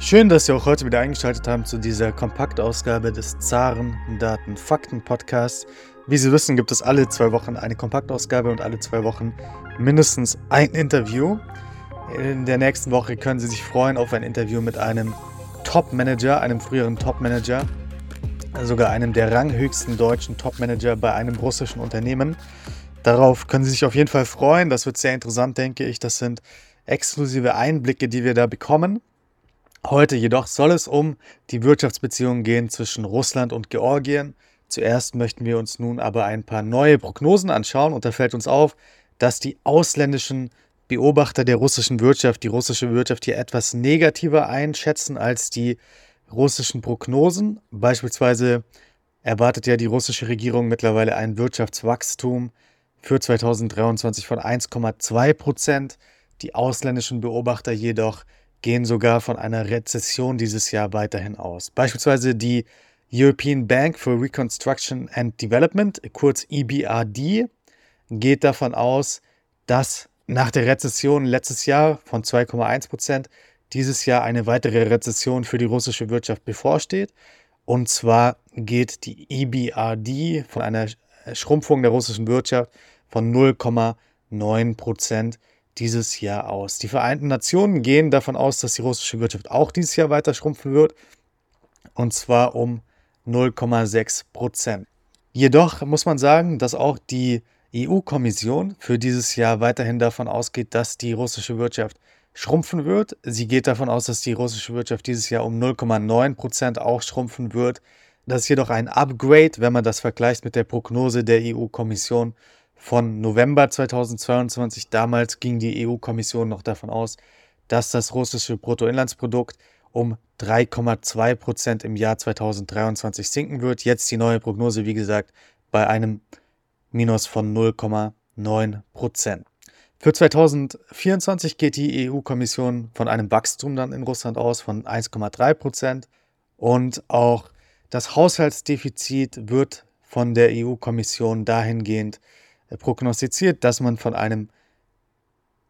Schön, dass Sie auch heute wieder eingeschaltet haben zu dieser Kompaktausgabe des Zaren Daten Fakten Podcasts. Wie Sie wissen, gibt es alle zwei Wochen eine Kompaktausgabe und alle zwei Wochen mindestens ein Interview. In der nächsten Woche können Sie sich freuen auf ein Interview mit einem Top-Manager, einem früheren Top-Manager, sogar einem der ranghöchsten deutschen Top-Manager bei einem russischen Unternehmen. Darauf können Sie sich auf jeden Fall freuen. Das wird sehr interessant, denke ich. Das sind exklusive Einblicke, die wir da bekommen. Heute jedoch soll es um die Wirtschaftsbeziehungen gehen zwischen Russland und Georgien. Zuerst möchten wir uns nun aber ein paar neue Prognosen anschauen und da fällt uns auf, dass die ausländischen Beobachter der russischen Wirtschaft die russische Wirtschaft hier etwas negativer einschätzen als die russischen Prognosen. Beispielsweise erwartet ja die russische Regierung mittlerweile ein Wirtschaftswachstum für 2023 von 1,2 Prozent. Die ausländischen Beobachter jedoch gehen sogar von einer Rezession dieses Jahr weiterhin aus. Beispielsweise die European Bank for Reconstruction and Development, kurz EBRD, geht davon aus, dass nach der Rezession letztes Jahr von 2,1 Prozent dieses Jahr eine weitere Rezession für die russische Wirtschaft bevorsteht. Und zwar geht die EBRD von einer Schrumpfung der russischen Wirtschaft von 0,9 Prozent dieses Jahr aus. Die Vereinten Nationen gehen davon aus, dass die russische Wirtschaft auch dieses Jahr weiter schrumpfen wird, und zwar um 0,6 Prozent. Jedoch muss man sagen, dass auch die EU-Kommission für dieses Jahr weiterhin davon ausgeht, dass die russische Wirtschaft schrumpfen wird. Sie geht davon aus, dass die russische Wirtschaft dieses Jahr um 0,9 Prozent auch schrumpfen wird. Das ist jedoch ein Upgrade, wenn man das vergleicht mit der Prognose der EU-Kommission von November 2022. Damals ging die EU-Kommission noch davon aus, dass das russische Bruttoinlandsprodukt um 3,2 Prozent im Jahr 2023 sinken wird. Jetzt die neue Prognose, wie gesagt, bei einem Minus von 0,9 Prozent. Für 2024 geht die EU-Kommission von einem Wachstum dann in Russland aus von 1,3 Prozent und auch das Haushaltsdefizit wird von der EU-Kommission dahingehend prognostiziert, dass man von einem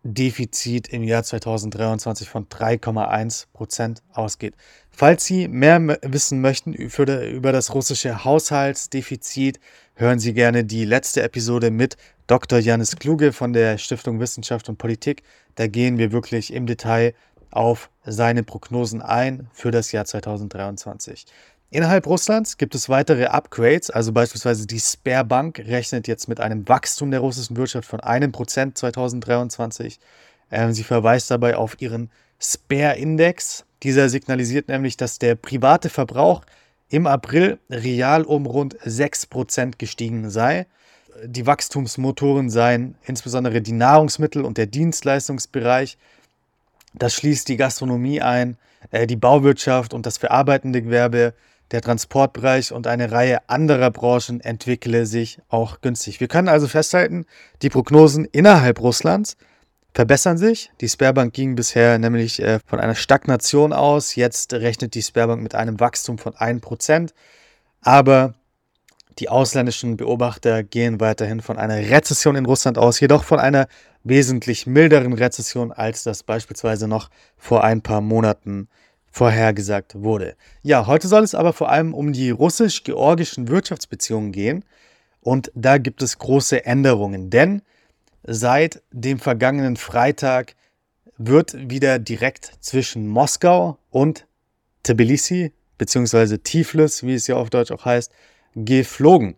Defizit im Jahr 2023 von 3,1 Prozent ausgeht. Falls Sie mehr wissen möchten über das russische Haushaltsdefizit, hören Sie gerne die letzte Episode mit Dr. Janis Kluge von der Stiftung Wissenschaft und Politik. Da gehen wir wirklich im Detail auf seine Prognosen ein für das Jahr 2023. Innerhalb Russlands gibt es weitere Upgrades, also beispielsweise die Sperrbank rechnet jetzt mit einem Wachstum der russischen Wirtschaft von einem Prozent 2023. Ähm, sie verweist dabei auf ihren Spare-Index. Dieser signalisiert nämlich, dass der private Verbrauch im April real um rund 6% gestiegen sei. Die Wachstumsmotoren seien insbesondere die Nahrungsmittel und der Dienstleistungsbereich. Das schließt die Gastronomie ein, äh, die Bauwirtschaft und das verarbeitende Gewerbe der Transportbereich und eine Reihe anderer Branchen entwickle sich auch günstig. Wir können also festhalten, die Prognosen innerhalb Russlands verbessern sich. Die Sperrbank ging bisher nämlich äh, von einer Stagnation aus. Jetzt rechnet die Sperrbank mit einem Wachstum von 1%. Aber die ausländischen Beobachter gehen weiterhin von einer Rezession in Russland aus, jedoch von einer wesentlich milderen Rezession, als das beispielsweise noch vor ein paar Monaten vorhergesagt wurde. Ja, heute soll es aber vor allem um die russisch-georgischen Wirtschaftsbeziehungen gehen und da gibt es große Änderungen, denn seit dem vergangenen Freitag wird wieder direkt zwischen Moskau und Tbilisi bzw. Tiflis, wie es ja auf Deutsch auch heißt, geflogen.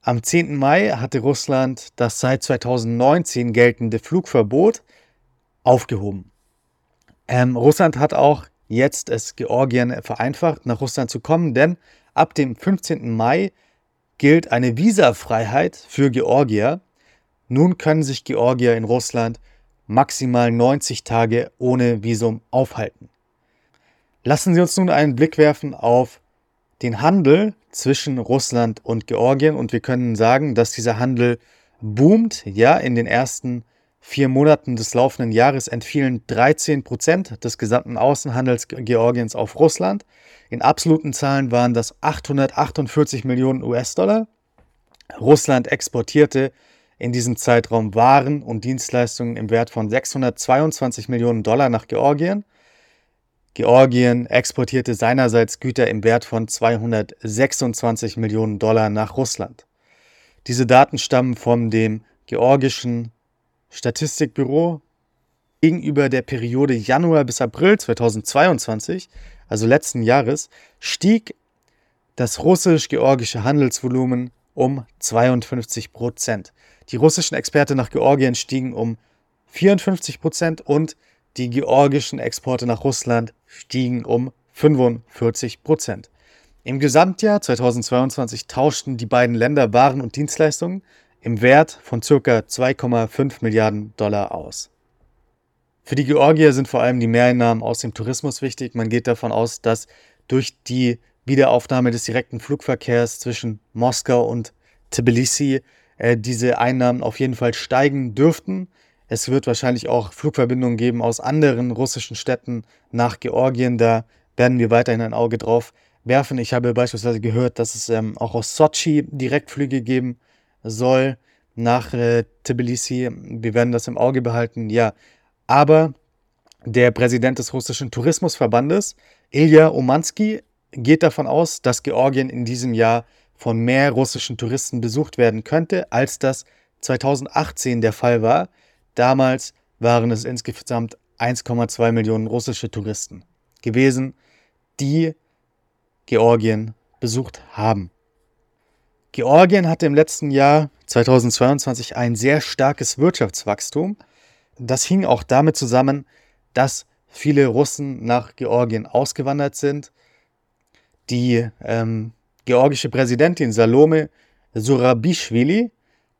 Am 10. Mai hatte Russland das seit 2019 geltende Flugverbot aufgehoben. Ähm, Russland hat auch jetzt es Georgien vereinfacht, nach Russland zu kommen, denn ab dem 15. Mai gilt eine Visafreiheit für Georgier. Nun können sich Georgier in Russland maximal 90 Tage ohne Visum aufhalten. Lassen Sie uns nun einen Blick werfen auf den Handel zwischen Russland und Georgien und wir können sagen, dass dieser Handel boomt. Ja, in den ersten vier Monaten des laufenden Jahres entfielen 13 Prozent des gesamten Außenhandels Georgiens auf Russland. In absoluten Zahlen waren das 848 Millionen US-Dollar. Russland exportierte in diesem Zeitraum Waren und Dienstleistungen im Wert von 622 Millionen Dollar nach Georgien. Georgien exportierte seinerseits Güter im Wert von 226 Millionen Dollar nach Russland. Diese Daten stammen von dem georgischen Statistikbüro. Gegenüber der Periode Januar bis April 2022, also letzten Jahres, stieg das russisch-georgische Handelsvolumen um 52 Prozent. Die russischen Exporte nach Georgien stiegen um 54 Prozent und die georgischen Exporte nach Russland stiegen um 45 Prozent. Im Gesamtjahr 2022 tauschten die beiden Länder Waren und Dienstleistungen im Wert von ca. 2,5 Milliarden Dollar aus. Für die Georgier sind vor allem die Mehreinnahmen aus dem Tourismus wichtig. Man geht davon aus, dass durch die Wiederaufnahme des direkten Flugverkehrs zwischen Moskau und Tbilisi äh, diese Einnahmen auf jeden Fall steigen dürften. Es wird wahrscheinlich auch Flugverbindungen geben aus anderen russischen Städten nach Georgien. Da werden wir weiterhin ein Auge drauf werfen. Ich habe beispielsweise gehört, dass es ähm, auch aus Sochi Direktflüge geben soll nach äh, Tbilisi. Wir werden das im Auge behalten. Ja, aber der Präsident des russischen Tourismusverbandes, Ilya Umansky, geht davon aus, dass Georgien in diesem Jahr von mehr russischen Touristen besucht werden könnte, als das 2018 der Fall war. Damals waren es insgesamt 1,2 Millionen russische Touristen gewesen, die Georgien besucht haben. Georgien hatte im letzten Jahr 2022 ein sehr starkes Wirtschaftswachstum. Das hing auch damit zusammen, dass viele Russen nach Georgien ausgewandert sind. Die ähm, georgische Präsidentin Salome Surabishvili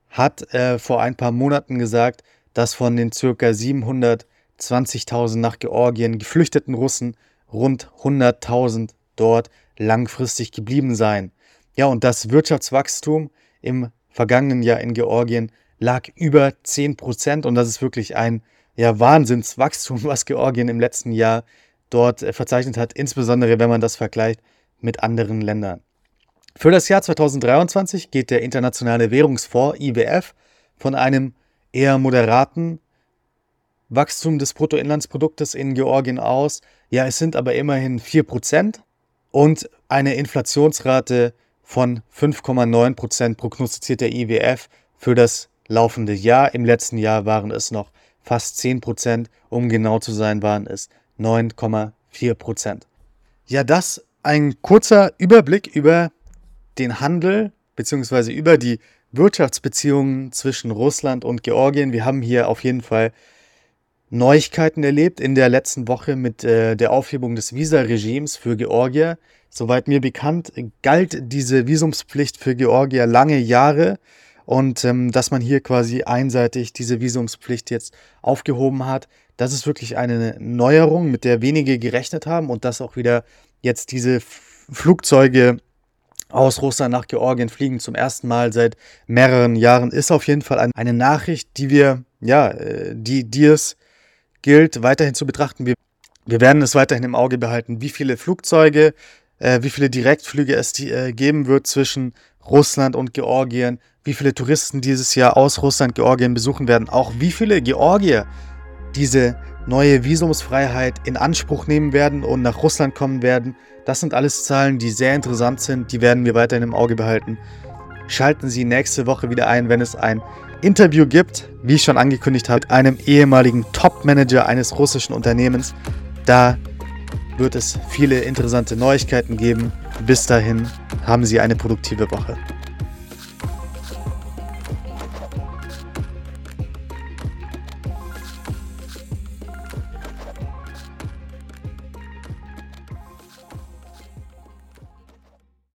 hat äh, vor ein paar Monaten gesagt, dass von den ca. 720.000 nach Georgien geflüchteten Russen rund 100.000 dort langfristig geblieben seien. Ja, und das Wirtschaftswachstum im vergangenen Jahr in Georgien lag über 10 Prozent und das ist wirklich ein ja, Wahnsinnswachstum, was Georgien im letzten Jahr dort äh, verzeichnet hat, insbesondere wenn man das vergleicht mit anderen Ländern. Für das Jahr 2023 geht der Internationale Währungsfonds IWF von einem eher moderaten Wachstum des Bruttoinlandsproduktes in Georgien aus. Ja, es sind aber immerhin 4% und eine Inflationsrate von 5,9% prognostiziert der IWF für das laufende Jahr. Im letzten Jahr waren es noch fast 10%, um genau zu sein, waren es 9,4%. Ja, das ein kurzer Überblick über den Handel bzw. über die Wirtschaftsbeziehungen zwischen Russland und Georgien. Wir haben hier auf jeden Fall Neuigkeiten erlebt in der letzten Woche mit äh, der Aufhebung des Visaregimes für Georgier. Soweit mir bekannt, galt diese Visumspflicht für Georgier lange Jahre und ähm, dass man hier quasi einseitig diese Visumspflicht jetzt aufgehoben hat, das ist wirklich eine Neuerung, mit der wenige gerechnet haben und dass auch wieder jetzt diese Flugzeuge aus Russland nach Georgien fliegen zum ersten Mal seit mehreren Jahren, ist auf jeden Fall eine Nachricht, die wir, ja, äh, die, die es gilt, weiterhin zu betrachten. Wir, wir werden es weiterhin im Auge behalten, wie viele Flugzeuge, äh, wie viele Direktflüge es die, äh, geben wird zwischen Russland und Georgien, wie viele Touristen dieses Jahr aus Russland Georgien besuchen werden, auch wie viele Georgier diese neue Visumsfreiheit in Anspruch nehmen werden und nach Russland kommen werden. Das sind alles Zahlen, die sehr interessant sind. Die werden wir weiterhin im Auge behalten. Schalten Sie nächste Woche wieder ein, wenn es ein Interview gibt, wie ich schon angekündigt habe, mit einem ehemaligen Top-Manager eines russischen Unternehmens. Da wird es viele interessante Neuigkeiten geben. Bis dahin haben Sie eine produktive Woche.